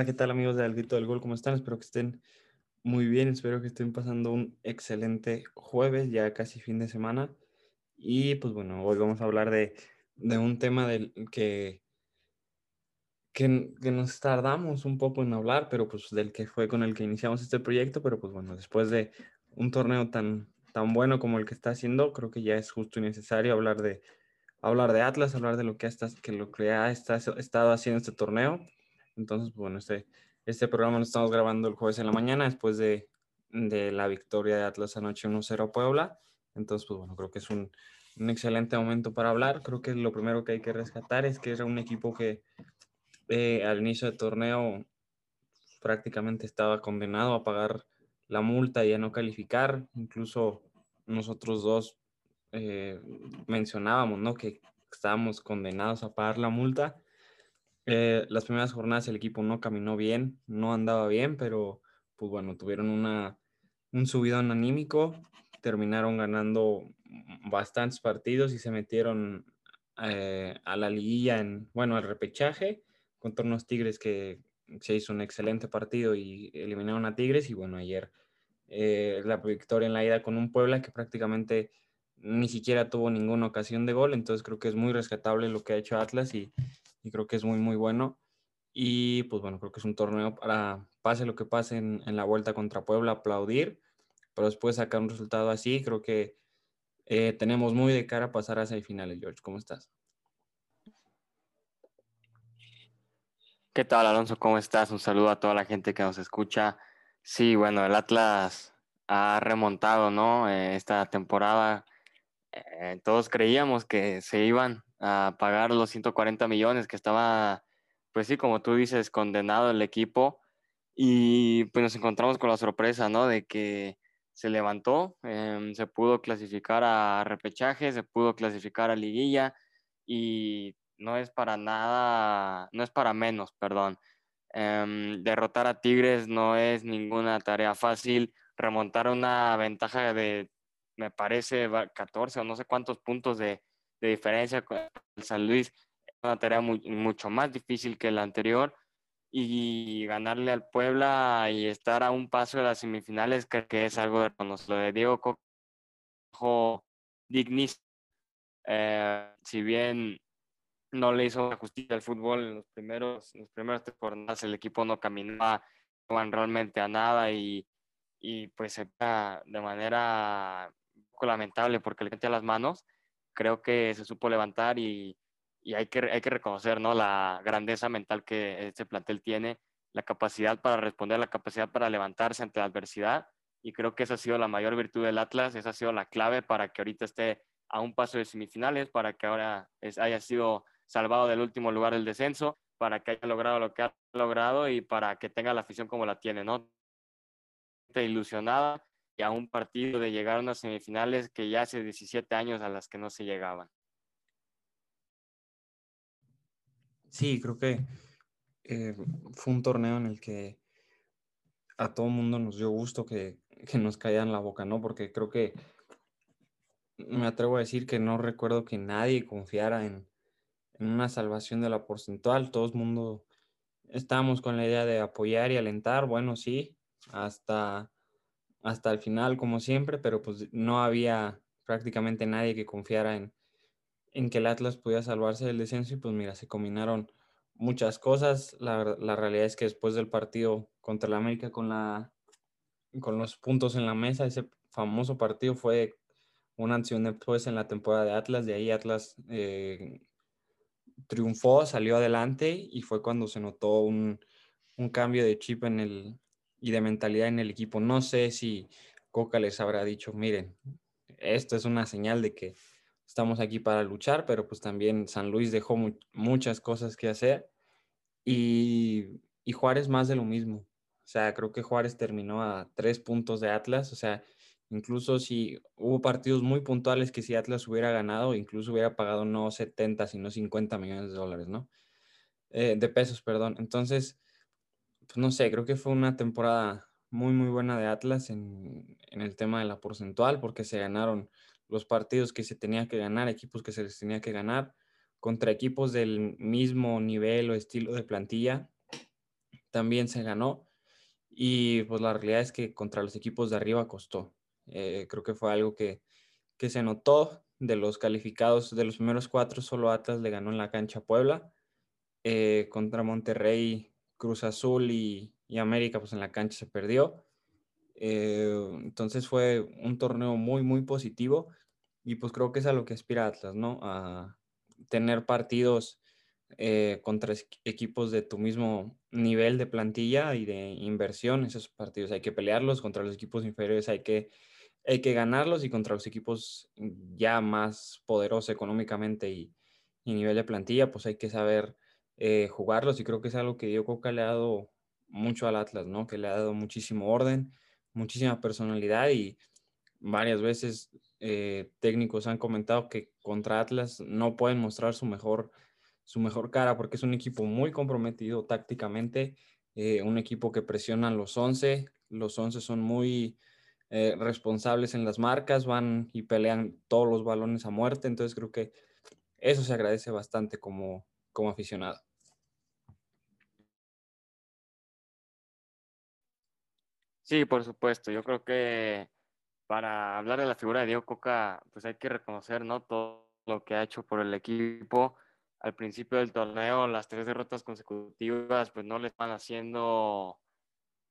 Hola, ¿qué tal amigos de Al Grito del Gol? ¿Cómo están? Espero que estén muy bien, espero que estén pasando un excelente jueves, ya casi fin de semana. Y pues bueno, hoy vamos a hablar de, de un tema del que, que, que, nos tardamos un poco en hablar, pero pues del que fue con el que iniciamos este proyecto, pero pues bueno, después de un torneo tan, tan bueno como el que está haciendo, creo que ya es justo y necesario hablar de, hablar de Atlas, hablar de lo que, hasta, que, lo que ha estado haciendo este torneo. Entonces, bueno, este, este programa lo estamos grabando el jueves en la mañana después de, de la victoria de Atlas anoche 1-0 a Puebla. Entonces, pues bueno, creo que es un, un, excelente momento para hablar. Creo que lo primero que hay que rescatar es que era un equipo que eh, al inicio del torneo prácticamente estaba condenado a pagar la multa y a no calificar. Incluso nosotros dos eh, mencionábamos, ¿no? Que estábamos condenados a pagar la multa. Eh, las primeras jornadas el equipo no caminó bien, no andaba bien, pero pues bueno, tuvieron una, un subidón anímico, terminaron ganando bastantes partidos y se metieron eh, a la liguilla en, bueno, al repechaje contra unos Tigres que se hizo un excelente partido y eliminaron a Tigres y bueno, ayer eh, la victoria en la ida con un Puebla que prácticamente ni siquiera tuvo ninguna ocasión de gol, entonces creo que es muy rescatable lo que ha hecho Atlas y, y creo que es muy, muy bueno. Y pues bueno, creo que es un torneo para, pase lo que pase en, en la vuelta contra Puebla, aplaudir, pero después sacar un resultado así, creo que eh, tenemos muy de cara pasar a semifinales, George. ¿Cómo estás? ¿Qué tal, Alonso? ¿Cómo estás? Un saludo a toda la gente que nos escucha. Sí, bueno, el Atlas ha remontado, ¿no? Eh, esta temporada eh, todos creíamos que se iban a pagar los 140 millones que estaba, pues sí, como tú dices, condenado el equipo. Y pues nos encontramos con la sorpresa, ¿no? De que se levantó, eh, se pudo clasificar a repechaje, se pudo clasificar a liguilla y no es para nada, no es para menos, perdón. Eh, derrotar a Tigres no es ninguna tarea fácil. Remontar una ventaja de me parece, 14 o no sé cuántos puntos de, de diferencia con el San Luis. Una tarea muy, mucho más difícil que la anterior y ganarle al Puebla y estar a un paso de las semifinales creo que es algo de Lo de Diego Cojo dignísimo. Eh, si bien no le hizo justicia al fútbol en los primeros, en los primeros jornadas, el equipo no caminaba realmente a nada y, y pues de manera lamentable porque le mete a las manos, creo que se supo levantar y, y hay, que, hay que reconocer ¿no? la grandeza mental que este plantel tiene, la capacidad para responder, la capacidad para levantarse ante la adversidad y creo que esa ha sido la mayor virtud del Atlas, esa ha sido la clave para que ahorita esté a un paso de semifinales, para que ahora es, haya sido salvado del último lugar del descenso, para que haya logrado lo que ha logrado y para que tenga la afición como la tiene, ¿no? Ilusionada a un partido de llegar a unas semifinales que ya hace 17 años a las que no se llegaban. Sí, creo que eh, fue un torneo en el que a todo mundo nos dio gusto que, que nos caían la boca, ¿no? Porque creo que me atrevo a decir que no recuerdo que nadie confiara en, en una salvación de la porcentual. Todo el mundo estábamos con la idea de apoyar y alentar, bueno, sí, hasta hasta el final, como siempre, pero pues no había prácticamente nadie que confiara en, en que el Atlas podía salvarse del descenso y pues mira, se combinaron muchas cosas. La, la, realidad es que después del partido contra el América con, la, con los puntos en la mesa, ese famoso partido fue una acción después en la temporada de Atlas, de ahí Atlas eh, triunfó, salió adelante y fue cuando se notó un, un cambio de chip en el, y de mentalidad en el equipo. No sé si Coca les habrá dicho, miren, esto es una señal de que estamos aquí para luchar, pero pues también San Luis dejó mu muchas cosas que hacer y, y, Juárez más de lo mismo. O sea, creo que Juárez terminó a tres puntos de Atlas, o sea, incluso si hubo partidos muy puntuales que si Atlas hubiera ganado, incluso hubiera pagado no 70, sino 50 millones de dólares, ¿no? Eh, de pesos, perdón. Entonces, pues no sé, creo que fue una temporada muy, muy buena de Atlas en, en, el tema de la porcentual, porque se ganaron los partidos que se tenía que ganar, equipos que se les tenía que ganar, contra equipos del mismo nivel o estilo de plantilla, también se ganó. Y pues la realidad es que contra los equipos de arriba costó. Eh, creo que fue algo que, que se notó de los calificados de los primeros cuatro, solo Atlas le ganó en la cancha Puebla. Eh, contra Monterrey, Cruz Azul y, América, pues en la cancha se perdió. Eh, entonces fue un torneo muy, muy positivo y pues creo que es a lo que aspira Atlas, ¿no? A tener partidos eh, contra equipos de tu mismo nivel de plantilla y de inversión. Esos partidos hay que pelearlos, contra los equipos inferiores hay que, hay que ganarlos y contra los equipos ya más poderosos económicamente y, y nivel de plantilla, pues hay que saber eh, jugarlos y creo que es algo que Diego Coca le ha dado mucho al Atlas, ¿no? Que le ha dado muchísimo orden, muchísima personalidad y varias veces eh, técnicos han comentado que contra Atlas no pueden mostrar su mejor, su mejor cara porque es un equipo muy comprometido tácticamente, eh, un equipo que presiona los 11, los 11 son muy responsables en las marcas, van y pelean todos los balones a muerte, entonces creo que eso se agradece bastante como, como aficionado. Sí, por supuesto. Yo creo que para hablar de la figura de Diego Coca, pues hay que reconocer, ¿no? Todo lo que ha hecho por el equipo. Al principio del torneo, las tres derrotas consecutivas, pues no le están haciendo,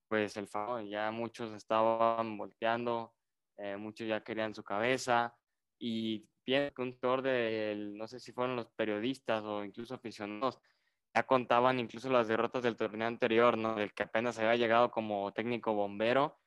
pues el favor. Ya muchos estaban volteando, eh, muchos ya querían su cabeza. Y pienso que un torneo de, no sé si fueron los periodistas o incluso aficionados, ya contaban incluso las derrotas del torneo anterior, ¿no? El que apenas había llegado como técnico bombero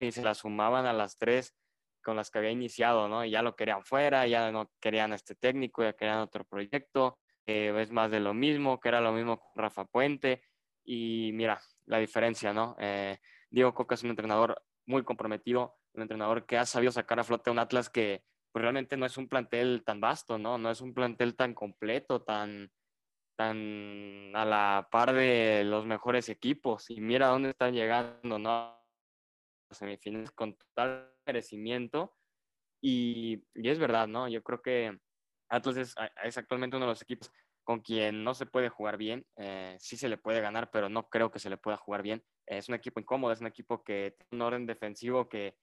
y se las sumaban a las tres con las que había iniciado, ¿no? Y ya lo querían fuera, ya no querían este técnico, ya querían otro proyecto, eh, es más de lo mismo, que era lo mismo con Rafa Puente. Y mira, la diferencia, ¿no? Eh, Diego Coca es un entrenador muy comprometido, un entrenador que ha sabido sacar a flote a un Atlas que pues, realmente no es un plantel tan vasto, ¿no? No es un plantel tan completo, tan, tan a la par de los mejores equipos. Y mira dónde están llegando, ¿no? Semifinales con total merecimiento. Y, y, es verdad, ¿no? Yo creo que Atlas es, es, actualmente uno de los equipos con quien no se puede jugar bien. Eh, sí se le puede ganar, pero no creo que se le pueda jugar bien. es un equipo incómodo, es un equipo que tiene un orden defensivo que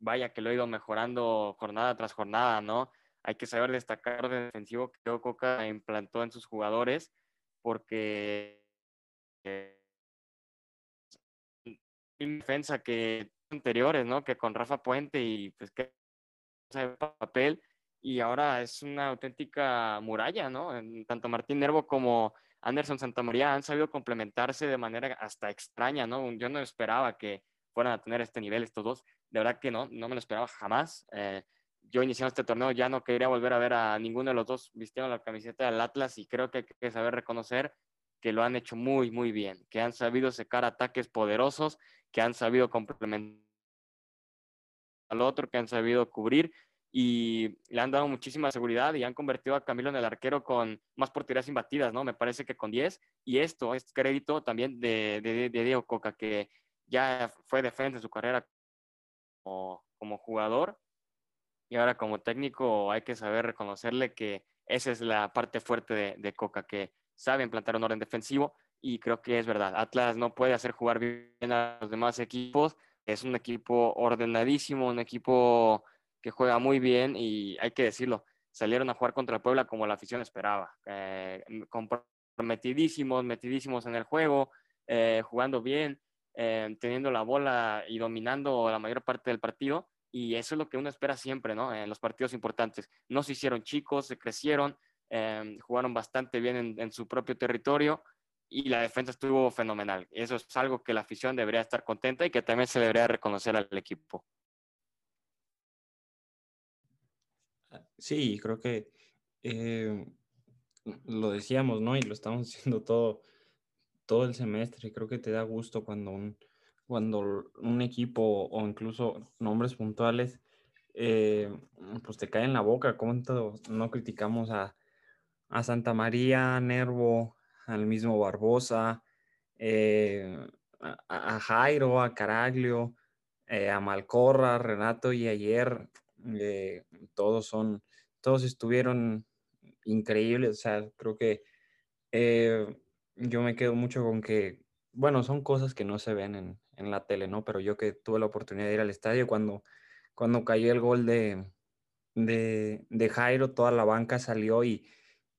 vaya que lo ha ido mejorando jornada tras jornada, ¿no? Hay que saber destacar el defensivo que Coca implantó en sus jugadores, porque eh, defensa que anteriores, ¿no? Que con Rafa Puente y pues que papel y ahora es una auténtica muralla, ¿no? tanto Martín Nervo como Anderson Santamaría han sabido complementarse de manera hasta extraña, ¿no? Yo no esperaba que fueran a tener este nivel estos dos, de verdad que no, no me lo esperaba jamás. Eh, yo iniciando este torneo ya no quería volver a ver a ninguno de los dos vistiendo la camiseta del Atlas y creo que hay que saber reconocer que lo han hecho muy, muy bien, que han sabido secar ataques poderosos, que han sabido complementar al otro, que han sabido cubrir y le han dado muchísima seguridad y han convertido a Camilo en el arquero con más porterías imbatidas, ¿no? Me parece que con 10. Y esto es crédito también de, de, de Diego Coca, que ya fue defensa en su carrera como, como jugador y ahora como técnico hay que saber reconocerle que esa es la parte fuerte de, Coca, que sabe implantar un orden defensivo y creo que es verdad. Atlas no puede hacer jugar bien a los demás equipos. Es un equipo ordenadísimo, un equipo que juega muy bien y hay que decirlo, salieron a jugar contra Puebla como la afición esperaba. Eh, comprometidísimos, metidísimos en el juego, eh, jugando bien, eh, teniendo la bola y dominando la mayor parte del partido y eso es lo que uno espera siempre, ¿no? En los partidos importantes. No se hicieron chicos, se crecieron, em, jugaron bastante bien en, su propio territorio y la defensa estuvo fenomenal. Eso es algo que la afición debería estar contenta y que también se debería reconocer al equipo. Sí, creo que eh, lo decíamos, ¿no? Y lo estamos haciendo todo, todo el semestre. Creo que te da gusto cuando un, cuando un equipo o incluso nombres puntuales eh, pues te caen en la boca. ¿Cuánto no criticamos a, Santa María, Nervo, al mismo Barbosa, eh, a, Jairo, a Caraglio, eh, a Malcorra, Renato y ayer? todos son, todos estuvieron increíbles. O sea, creo que yo me quedo mucho con que bueno, son cosas que no se ven en, en, la tele, ¿no? Pero yo que tuve la oportunidad de ir al estadio cuando, cuando cayó el gol de, de, de Jairo, toda la banca salió y,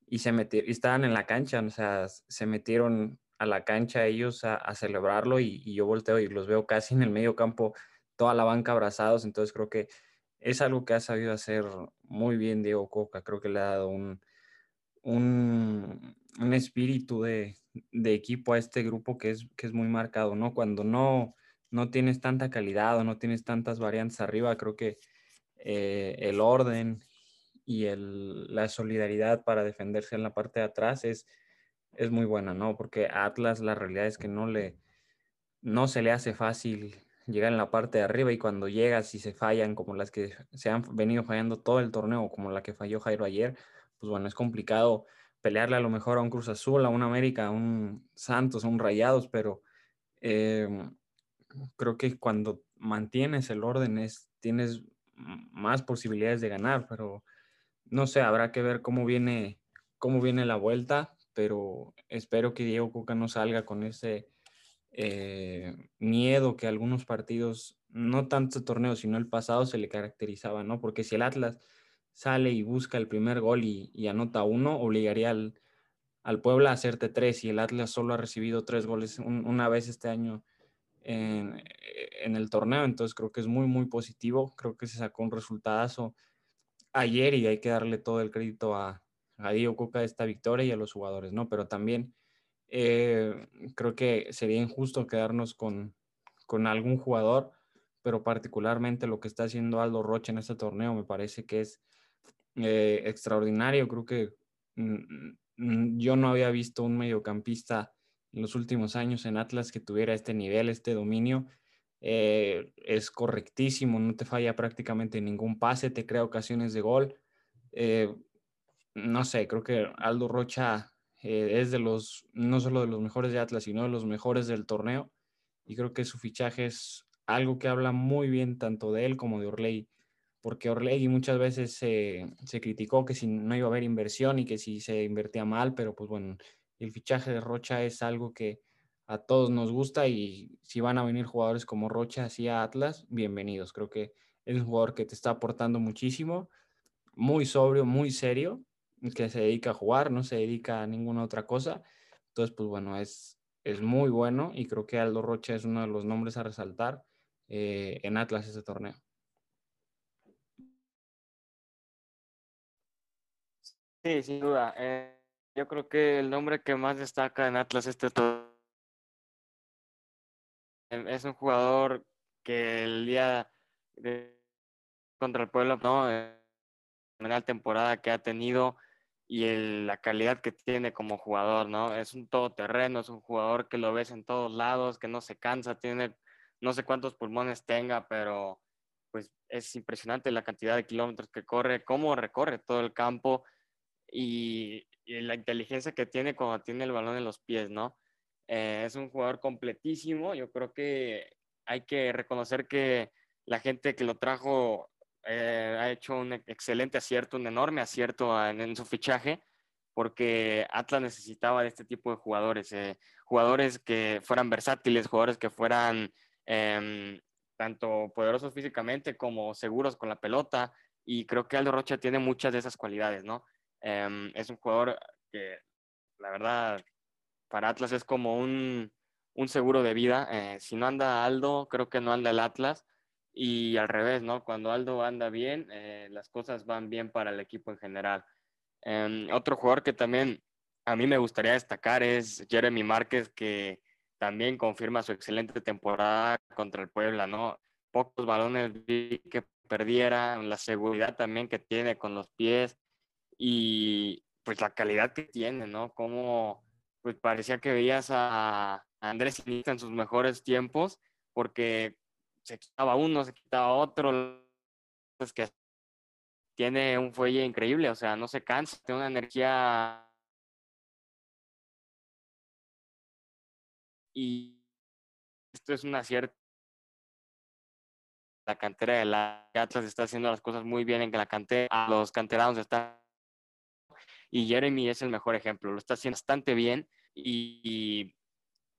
y se metieron, estaban en la cancha, o sea, se metieron a la cancha ellos a, a celebrarlo y, y, yo volteo y los veo casi en el medio campo, toda la banca abrazados, entonces creo que es algo que ha sabido hacer muy bien Diego Coca, creo que le ha dado un, un, un espíritu de, de, equipo a este grupo que es, que es muy marcado, ¿no? Cuando no, no tienes tanta calidad o no tienes tantas variantes arriba, creo que eh, el orden y el, la solidaridad para defenderse en la parte de atrás es, es muy buena, ¿no? Porque Atlas la realidad es que no le no se le hace fácil llegar en la parte de arriba y cuando llegas y se fallan como las que se han venido fallando todo el torneo, como la que falló Jairo ayer, pues bueno, es complicado pelearle a lo mejor a un Cruz Azul, a un América, a un Santos, a un Rayados, pero eh, creo que cuando mantienes el orden es, tienes más posibilidades de ganar, pero no sé, habrá que ver cómo viene, cómo viene la vuelta, pero espero que Diego Coca no salga con ese eh, miedo que algunos partidos, no tanto torneo, sino el pasado se le caracterizaba, ¿no? Porque si el Atlas sale y busca el primer gol y, anota uno, obligaría al, al, Puebla a hacerte tres y el Atlas solo ha recibido tres goles un, una vez este año en, en, el torneo, entonces creo que es muy, muy positivo, creo que se sacó un resultado ayer y hay que darle todo el crédito a, a Coca de esta victoria y a los jugadores, ¿no? Pero también eh, creo que sería injusto quedarnos con, con algún jugador, pero particularmente lo que está haciendo Aldo Rocha en este torneo me parece que es eh, extraordinario. Creo que mm, yo no había visto un mediocampista en los últimos años en Atlas que tuviera este nivel, este dominio. Eh, es correctísimo, no te falla prácticamente ningún pase, te crea ocasiones de gol. Eh, no sé, creo que Aldo Rocha es de los, no solo de los mejores de Atlas, sino de los mejores del torneo. Y creo que su fichaje es algo que habla muy bien tanto de él como de Orley, porque Orley muchas veces se, se criticó que si no iba a haber inversión y que si se invertía mal, pero pues bueno, el fichaje de Rocha es algo que a todos nos gusta y si van a venir jugadores como Rocha hacia Atlas, bienvenidos. Creo que es un jugador que te está aportando muchísimo, muy sobrio, muy serio que se dedica a jugar, no se dedica a ninguna otra cosa. Entonces, pues bueno, es, es muy bueno y creo que Aldo Rocha es uno de los nombres a resaltar eh, en Atlas este torneo. Sí, sin duda. Eh, yo creo que el nombre que más destaca en Atlas este es un jugador que el día contra el pueblo, no, eh, la temporada que ha tenido, y el, la calidad que tiene como jugador, ¿no? Es un todoterreno, es un jugador que lo ves en todos lados, que no se cansa, tiene no sé cuántos pulmones tenga, pero pues es impresionante la cantidad de kilómetros que corre, cómo recorre todo el campo y, y la inteligencia que tiene cuando tiene el balón en los pies, ¿no? Eh, es un jugador completísimo, yo creo que hay que reconocer que la gente que lo trajo eh, ha hecho un excelente acierto, un enorme acierto en, su fichaje, porque Atlas necesitaba de este tipo de jugadores, eh, jugadores que fueran versátiles, jugadores que fueran em, tanto poderosos físicamente como seguros con la pelota, y creo que Aldo Rocha tiene muchas de esas cualidades, ¿no? Em, es un jugador que, la verdad, para Atlas es como un, un seguro de vida. Eh, si no anda Aldo, creo que no anda el Atlas y al revés, ¿no? Cuando Aldo anda bien, eh, las cosas van bien para el equipo en general. Em, otro jugador que también a mí me gustaría destacar es Jeremy Márquez, que también confirma su excelente temporada contra el Puebla, ¿no? Pocos balones que perdiera, la seguridad también que tiene con los pies y pues la calidad que tiene, ¿no? Como pues parecía que veías a Andrés Iniesta en sus mejores tiempos, porque se quitaba uno, se quitaba otro, es que tiene un fuelle increíble, o sea, no se cansa, tiene una energía y esto es una cierta la cantera de la Atlas está haciendo las cosas muy bien en que la cantera, los canteranos están y Jeremy es el mejor ejemplo, lo está haciendo bastante bien y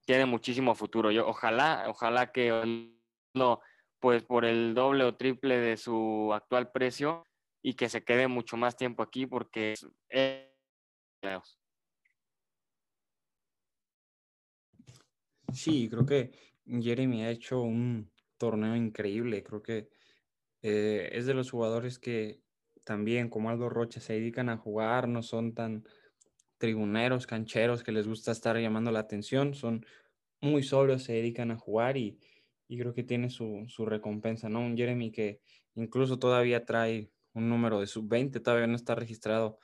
tiene muchísimo futuro. Yo, ojalá, ojalá que no, pues por el doble o triple de su actual precio y que se quede mucho más tiempo aquí porque es... Sí, creo que Jeremy ha hecho un torneo increíble. Creo que eh, es de los jugadores que también, como Aldo Rocha, se dedican a jugar, no son tan tribuneros, cancheros que les gusta estar llamando la atención, son muy sobrios, se dedican a jugar y, creo que tiene su, recompensa, ¿no? Un Jeremy que incluso todavía trae un número de sub-20, todavía no está registrado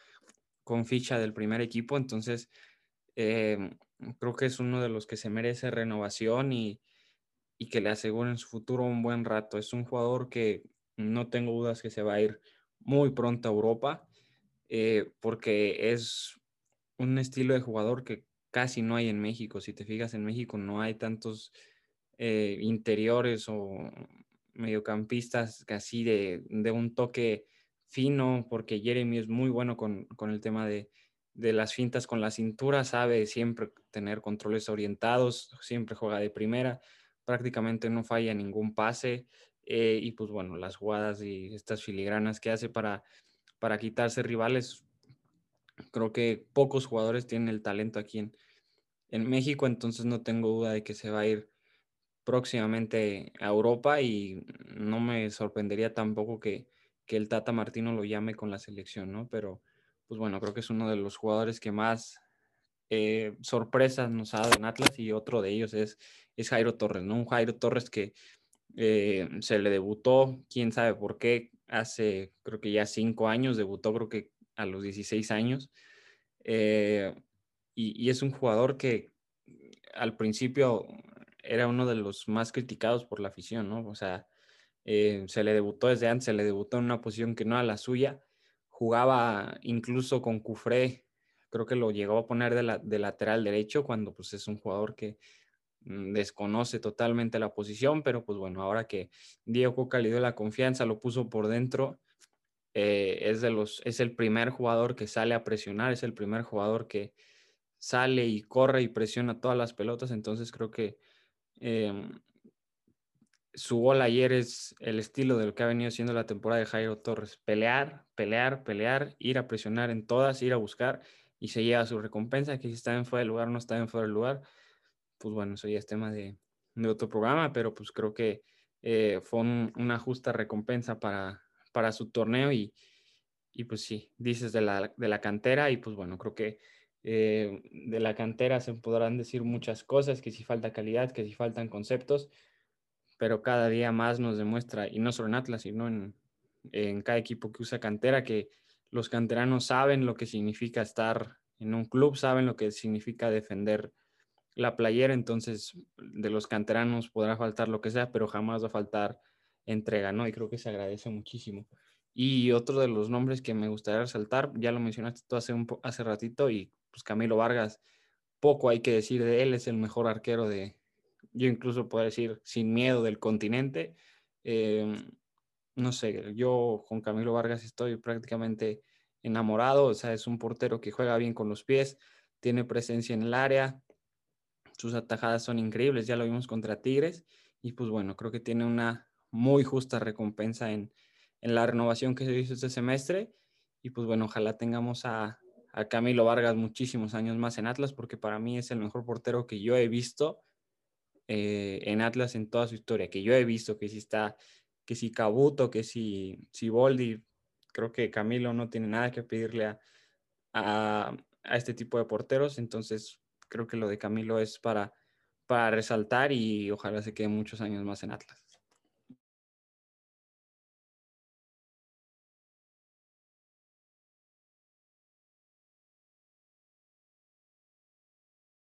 con ficha del primer equipo, entonces eh, creo que es uno de los que se merece renovación y, y que le aseguren su futuro un buen rato. Es un jugador que no tengo dudas que se va a ir muy pronto a Europa, eh, porque es un estilo de jugador que casi no hay en México. Si te fijas, en México no hay tantos eh, interiores o mediocampistas casi de, de, un toque fino, porque Jeremy es muy bueno con, con el tema de, de, las fintas con la cintura, sabe siempre tener controles orientados, siempre juega de primera, prácticamente no falla ningún pase. Eh, y pues bueno, las jugadas y estas filigranas que hace para, para quitarse rivales, creo que pocos jugadores tienen el talento aquí en, en México, entonces no tengo duda de que se va a ir próximamente a Europa y no me sorprendería tampoco que, que el Tata Martino lo llame con la selección, ¿no? Pero pues bueno, creo que es uno de los jugadores que más eh, sorpresas nos ha dado en Atlas y otro de ellos es, es Jairo Torres, ¿no? Un Jairo Torres que eh, se le debutó, quién sabe por qué, hace creo que ya cinco años, debutó creo que a los 16 años. Eh, y, es un jugador que al principio era uno de los más criticados por la afición, ¿no? O sea, eh, se le debutó desde antes, se le debutó en una posición que no era la suya, jugaba incluso con Cufré, creo que lo llegó a poner de, de lateral derecho cuando pues es un jugador que desconoce totalmente la posición, pero pues bueno, ahora que Diego Coca dio la confianza, lo puso por dentro, eh, es, de los, es el primer jugador que sale a presionar, es el primer jugador que sale y corre y presiona todas las pelotas, entonces creo que em, su gol ayer es el estilo de lo que ha venido siendo la temporada de Jairo Torres, pelear, pelear, pelear, ir a presionar en todas, ir a buscar y se lleva su recompensa, que si está en fuera del lugar, no está en fuera del lugar pues bueno, eso ya es tema de, otro programa, pero pues creo que eh, fue una justa recompensa para, para su torneo y, y pues sí, dices de la, de la, cantera y pues bueno, creo que eh, de la cantera se podrán decir muchas cosas, que si falta calidad, que si faltan conceptos, pero cada día más nos demuestra, y no solo en Atlas, sino en, en cada equipo que usa cantera, que los canteranos saben lo que significa estar en un club, saben lo que significa defender la playera, entonces de los canteranos podrá faltar lo que sea, pero jamás va a faltar entrega, ¿no? Y creo que se agradece muchísimo. Y otro de los nombres que me gustaría resaltar, ya lo mencionaste tú hace, un, hace ratito, y pues Camilo Vargas, poco hay que decir de él, es el mejor arquero de, yo incluso puedo decir, sin miedo del continente. Em, no sé, yo con Camilo Vargas estoy prácticamente enamorado, o sea, es un portero que juega bien con los pies, tiene presencia en el área, sus atajadas son increíbles, ya lo vimos contra Tigres y pues bueno, creo que tiene una muy justa recompensa en, la renovación que se hizo este semestre y pues bueno, ojalá tengamos a, Camilo Vargas muchísimos años más en Atlas porque para mí es el mejor portero que yo he visto eh, en Atlas en toda su historia, que yo he visto que si está, que si Cabuto, que si, si Boldi, creo que Camilo no tiene nada que pedirle a, a, a este tipo de porteros, entonces creo que lo de Camilo es para, para resaltar y ojalá se quede muchos años más en Atlas.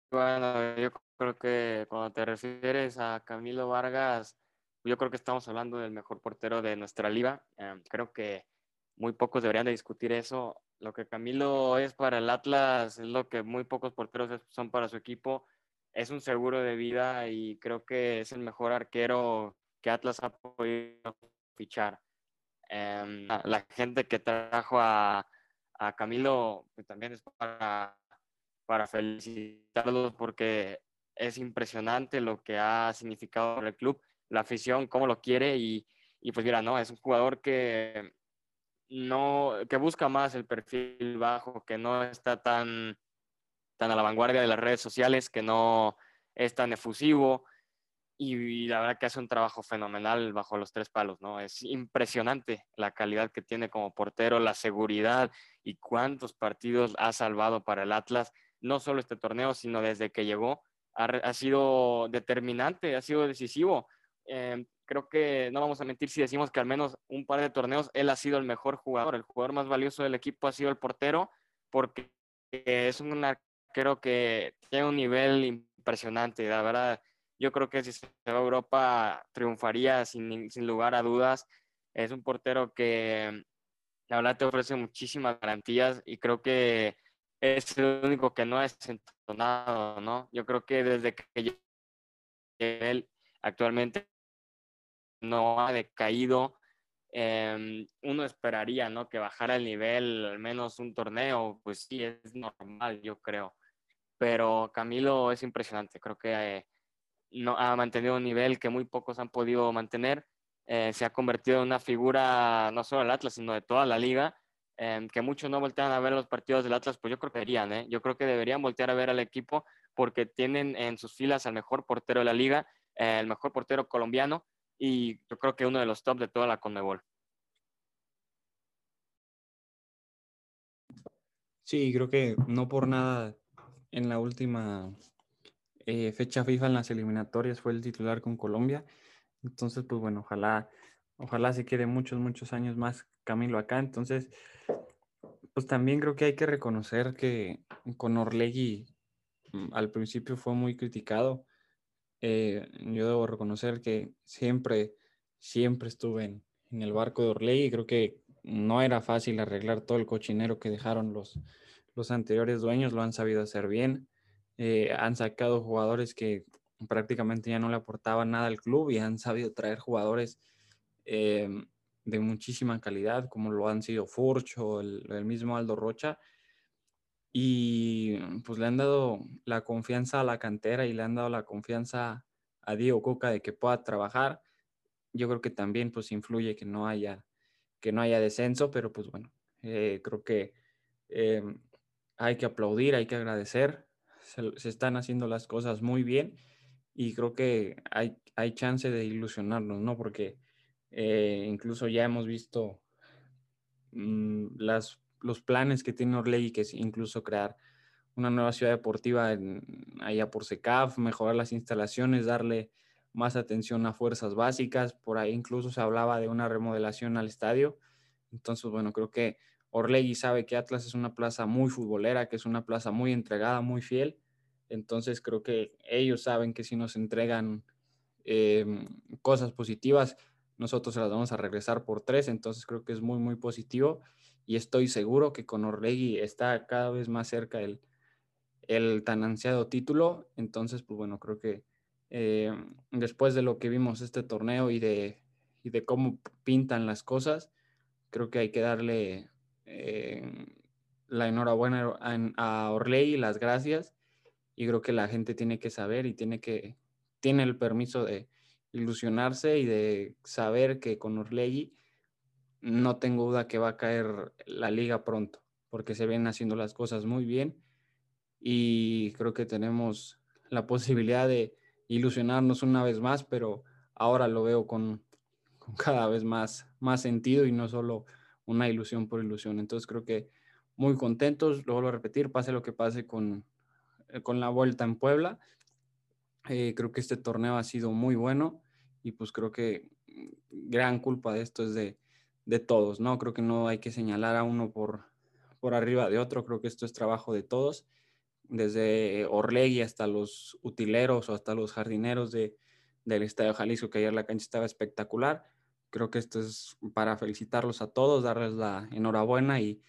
Bueno, yo creo que cuando te refieres a Camilo Vargas, yo creo que estamos hablando del mejor portero de nuestra liga. Em, creo que muy pocos deberían de discutir eso lo que Camilo es para el Atlas es lo que muy pocos porteros son para su equipo. Es un seguro de vida y creo que es el mejor arquero que Atlas ha podido fichar. Em, la gente que trajo a, Camilo pues, también es para, para felicitarlos porque es impresionante lo que ha significado el club, la afición, cómo lo quiere y, y pues mira, no, es un jugador que no, que busca más el perfil bajo, que no está tan, tan a la vanguardia de las redes sociales, que no es tan efusivo y, la verdad que hace un trabajo fenomenal bajo los tres palos, ¿no? Es impresionante la calidad que tiene como portero, la seguridad y cuántos partidos ha salvado para el Atlas, no solo este torneo, sino desde que llegó, ha, sido determinante, ha sido decisivo. Em, creo que no vamos a mentir si decimos que al menos un par de torneos él ha sido el mejor jugador, el jugador más valioso del equipo ha sido el portero, porque es un arquero que tiene un nivel impresionante, la verdad. Yo creo que si se va a Europa triunfaría sin, sin lugar a dudas. Es un portero que la verdad te ofrece muchísimas garantías y creo que es el único que no es entonado, ¿no? Yo creo que desde que él actualmente no ha decaído. Em, uno esperaría, ¿no? Que bajara el nivel, al menos un torneo, pues sí, es normal, yo creo. Pero Camilo es impresionante, creo que eh, no, ha mantenido un nivel que muy pocos han podido mantener. Eh, se ha convertido en una figura no solo del Atlas, sino de toda la liga. Em, que muchos no voltean a ver los partidos del Atlas, pues yo creo que deberían, ¿eh? Yo creo que deberían voltear a ver al equipo porque tienen en sus filas al mejor portero de la liga, el mejor portero colombiano, y yo creo que uno de los top de toda la Conmebol. Sí, creo que no por nada en la última eh, fecha FIFA en las eliminatorias fue el titular con Colombia. Entonces, pues bueno, ojalá, ojalá se quede muchos, muchos años más Camilo acá. Entonces, pues también creo que hay que reconocer que con Orlegui mm, al principio fue muy criticado eh, yo debo reconocer que siempre, siempre estuve en, el barco de Orley y creo que no era fácil arreglar todo el cochinero que dejaron los, los anteriores dueños, lo han sabido hacer bien. Eh, han sacado jugadores que prácticamente ya no le aportaban nada al club y han sabido traer jugadores eh, de muchísima calidad, como lo han sido Furch el mismo Aldo Rocha y pues le han dado la confianza a la cantera y le han dado la confianza a Diego Coca de que pueda trabajar. Yo creo que también pues influye que no haya, que no haya descenso, pero pues bueno, eh, creo que eh, hay que aplaudir, hay que agradecer. Se, están haciendo las cosas muy bien y creo que hay, hay chance de ilusionarnos, ¿no? Porque eh, incluso ya hemos visto mm, las los planes que tiene Orlegui, que es incluso crear una nueva ciudad deportiva en, allá por SECAF, mejorar las instalaciones, darle más atención a fuerzas básicas, por ahí incluso se hablaba de una remodelación al estadio. Entonces, bueno, creo que Orlegui sabe que Atlas es una plaza muy futbolera, que es una plaza muy entregada, muy fiel. Entonces, creo que ellos saben que si nos entregan em, cosas positivas, nosotros se las vamos a regresar por tres. Entonces, creo que es muy, muy positivo y estoy seguro que con Orlegui está cada vez más cerca el, el tan ansiado título. Entonces, pues bueno, creo que eh, después de lo que vimos este torneo y de, y de cómo pintan las cosas, creo que hay que darle eh, la enhorabuena a, a y las gracias. Y creo que la gente tiene que saber y tiene que, tiene el permiso de ilusionarse y de saber que con Orlegui no tengo duda que va a caer la liga pronto, porque se ven haciendo las cosas muy bien y creo que tenemos la posibilidad de ilusionarnos una vez más, pero ahora lo veo con, cada vez más, más sentido y no solo una ilusión por ilusión. Entonces creo que muy contentos, lo vuelvo a repetir, pase lo que pase con, eh, con la vuelta en Puebla. Eh, creo que este torneo ha sido muy bueno y pues creo que gran culpa de esto es de, de todos, ¿no? Creo que no hay que señalar a uno por, por arriba de otro, creo que esto es trabajo de todos, desde Orlegui hasta los utileros o hasta los jardineros de, del Estadio Jalisco, que ayer la cancha estaba espectacular. Creo que esto es para felicitarlos a todos, darles la enhorabuena y,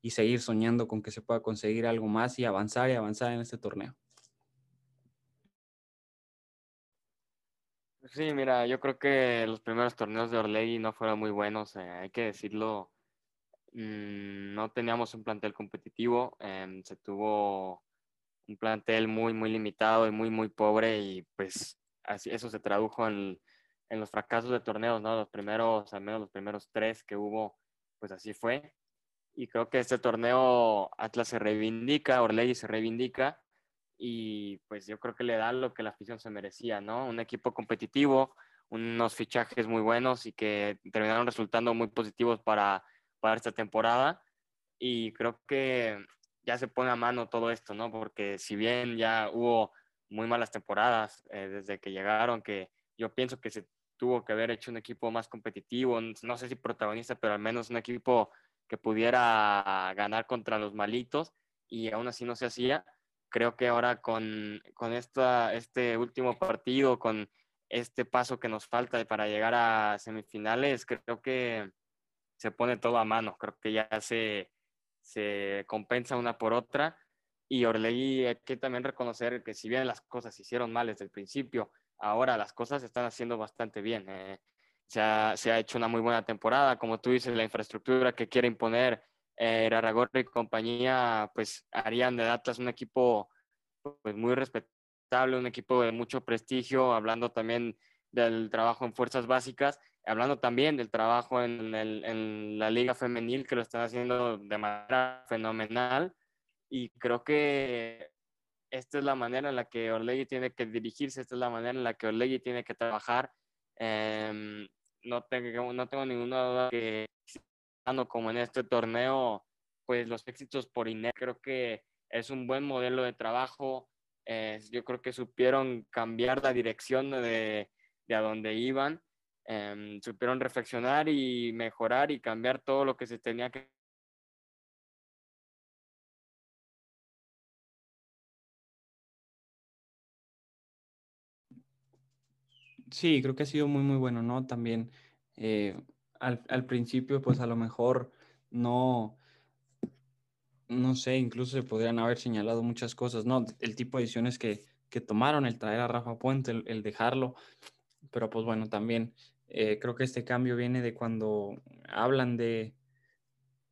y seguir soñando con que se pueda conseguir algo más y avanzar y avanzar en este torneo. Sí, mira, yo creo que los primeros torneos de Orlegui no fueron muy buenos, eh, hay que decirlo. Mm, no teníamos un plantel competitivo, em, se tuvo un plantel muy, muy limitado y muy, muy pobre y pues así, eso se tradujo en, en los fracasos de torneos, ¿no? Los primeros, al menos los primeros tres que hubo, pues así fue. Y creo que este torneo Atlas se reivindica, Orlegi se reivindica y pues yo creo que le da lo que la afición se merecía, ¿no? Un equipo competitivo, unos fichajes muy buenos y que terminaron resultando muy positivos para, para esta temporada. Y creo que ya se pone a mano todo esto, ¿no? Porque si bien ya hubo muy malas temporadas eh, desde que llegaron, que yo pienso que se tuvo que haber hecho un equipo más competitivo, no sé si protagonista, pero al menos un equipo que pudiera ganar contra los malitos y aún así no se hacía. Creo que ahora con, con esta, este último partido, con este paso que nos falta para llegar a semifinales, creo que se pone todo a mano, creo que ya se, se compensa una por otra. Y Orlegui hay que también reconocer que si bien las cosas se hicieron mal desde el principio, ahora las cosas se están haciendo bastante bien. Eh. Se, ha, se, ha, hecho una muy buena temporada, como tú dices, la infraestructura que quiere imponer eh, Raragorri y compañía, pues harían de Atlas un equipo pues, muy respetable, un equipo de mucho prestigio, hablando también del trabajo en fuerzas básicas, hablando también del trabajo en, la liga femenil, que lo están haciendo de manera fenomenal. Y creo que esta es la manera en la que Orlegui tiene que dirigirse, esta es la manera en la que Orlegui tiene que trabajar. Eh, no, tengo, no tengo ninguna duda que como en este torneo, pues los éxitos por INE creo que es un buen modelo de trabajo. Eh, yo creo que supieron cambiar la dirección de, de a dónde iban, eh, supieron reflexionar y mejorar y cambiar todo lo que se tenía que Sí, creo que ha sido muy, muy bueno, ¿no? También eh, al, al, principio, pues a lo mejor no, no sé, incluso se podrían haber señalado muchas cosas, ¿no? El tipo de decisiones que, que tomaron, el traer a Rafa Puente, el, el dejarlo, pero pues bueno, también eh, creo que este cambio viene de cuando hablan de,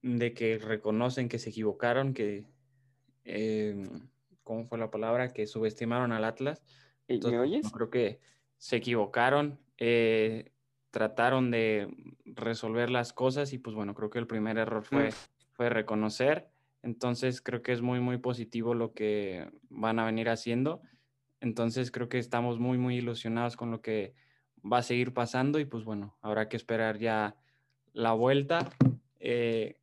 de que reconocen que se equivocaron, que, eh, ¿cómo fue la palabra? Que subestimaron al Atlas. Entonces, ¿Me oyes? creo que se equivocaron, eh, trataron de resolver las cosas y pues bueno, creo que el primer error fue, mm. fue reconocer. Entonces creo que es muy, muy positivo lo que van a venir haciendo. Entonces creo que estamos muy, muy ilusionados con lo que va a seguir pasando y pues bueno, habrá que esperar ya la vuelta. Eh,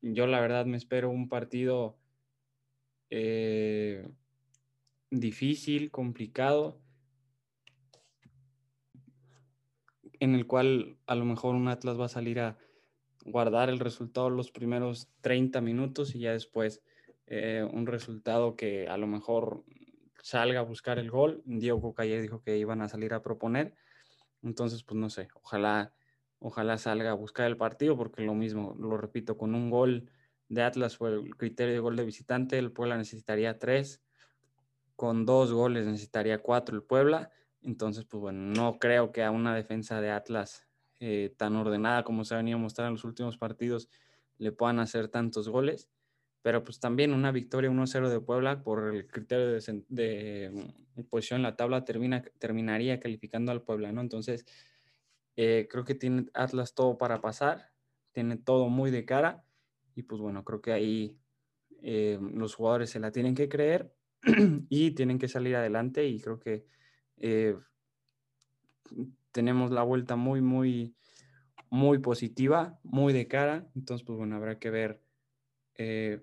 yo la verdad me espero un partido eh, difícil, complicado en el cual a lo mejor un Atlas va a salir a guardar el resultado los primeros 30 minutos y ya después eh, un resultado que a lo mejor salga a buscar el gol. Diego ayer dijo que iban a salir a proponer. Entonces, pues no sé, ojalá, ojalá salga a buscar el partido porque lo mismo, lo repito, con un gol de Atlas fue el criterio de gol de visitante, el Puebla necesitaría tres, con dos goles necesitaría cuatro el Puebla entonces, pues bueno, no creo que a una defensa de Atlas eh, tan ordenada como se ha venido a mostrar en los últimos partidos le puedan hacer tantos goles. Pero pues también una victoria 1-0 de Puebla por el criterio de, de, mm, posición en la tabla termina, terminaría calificando al Puebla, ¿no? Entonces, eh, creo que tiene Atlas todo para pasar, tiene todo muy de cara y pues bueno, creo que ahí eh, los jugadores se la tienen que creer y tienen que salir adelante y creo que eh, tenemos la vuelta muy, muy, muy positiva, muy de cara. Entonces, pues bueno, habrá que ver eh,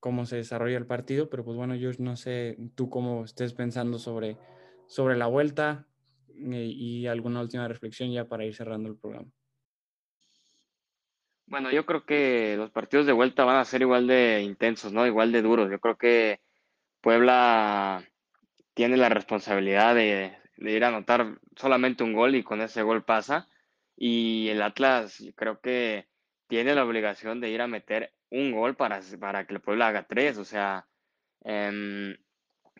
cómo se desarrolla el partido. Pero pues bueno, yo no sé tú cómo estés pensando sobre, sobre la vuelta eh, y alguna última reflexión ya para ir cerrando el programa. Bueno, yo creo que los partidos de vuelta van a ser igual de intensos, ¿no? Igual de duros. Yo creo que Puebla tiene la responsabilidad de, ir a anotar solamente un gol y con ese gol pasa. Y el Atlas creo que tiene la obligación de ir a meter un gol para, para que el pueblo haga tres. O sea, em,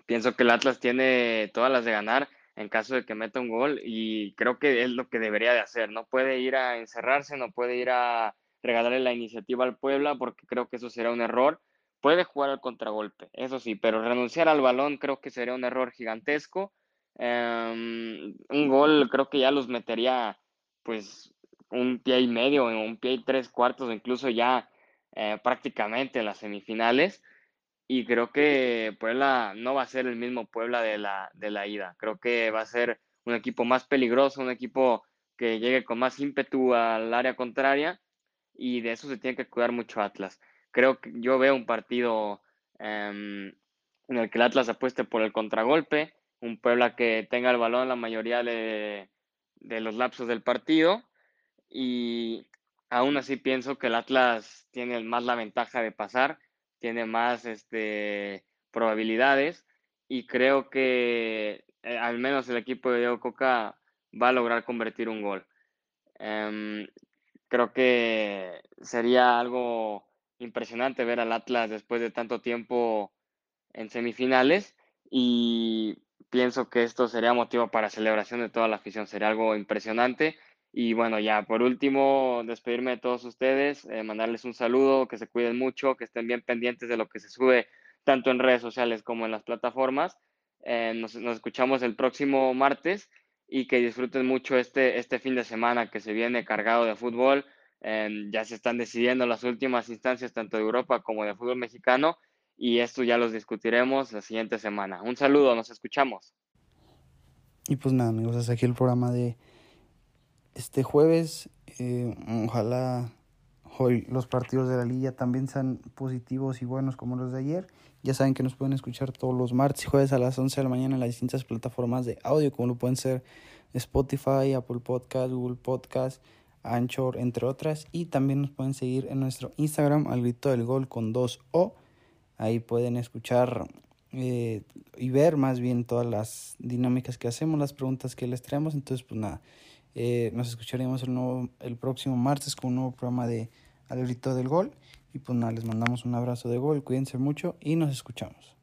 pienso que el Atlas tiene todas las de ganar en caso de que meta un gol y creo que es lo que debería de hacer. No puede ir a encerrarse, no puede ir a regalarle la iniciativa al Puebla porque creo que eso será un error puede jugar al contragolpe, eso sí, pero renunciar al balón creo que sería un error gigantesco. Em, un gol creo que ya los metería pues un pie y medio, un pie y tres cuartos, incluso ya eh, prácticamente en las semifinales. Y creo que Puebla no va a ser el mismo Puebla de la, de la ida. Creo que va a ser un equipo más peligroso, un equipo que llegue con más ímpetu al área contraria. Y de eso se tiene que cuidar mucho Atlas. Creo que yo veo un partido em, en el que el Atlas apueste por el contragolpe, un Puebla que tenga el balón la mayoría de, los lapsos del partido y aún así pienso que el Atlas tiene más la ventaja de pasar, tiene más este, probabilidades y creo que eh, al menos el equipo de Diego Coca va a lograr convertir un gol. Em, creo que sería algo impresionante ver al Atlas después de tanto tiempo en semifinales y pienso que esto sería motivo para celebración de toda la afición, sería algo impresionante. Y bueno, ya por último, despedirme de todos ustedes, eh, mandarles un saludo, que se cuiden mucho, que estén bien pendientes de lo que se sube tanto en redes sociales como en las plataformas. Eh, nos, nos, escuchamos el próximo martes y que disfruten mucho este, este fin de semana que se viene cargado de fútbol. Ya se están decidiendo las últimas instancias tanto de Europa como de fútbol mexicano y esto ya los discutiremos la siguiente semana. Un saludo, nos escuchamos. Y pues nada, amigos, hasta aquí el programa de este jueves. Eh, ojalá hoy los partidos de la liga también sean positivos y buenos como los de ayer. Ya saben que nos pueden escuchar todos los martes y jueves a las 11 de la mañana en las distintas plataformas de audio, como lo pueden ser Spotify, Apple Podcast, Google Podcast, Anchor, entre otras. Y también nos pueden seguir en nuestro Instagram, al grito del gol con 2 O. Ahí pueden escuchar eh, y ver más bien todas las dinámicas que hacemos, las preguntas que les traemos. Entonces, pues nada, eh, nos escucharemos el, nuevo, el próximo martes con un nuevo programa de Al Grito del Gol. Y pues nada, les mandamos un abrazo de gol, cuídense mucho y nos escuchamos.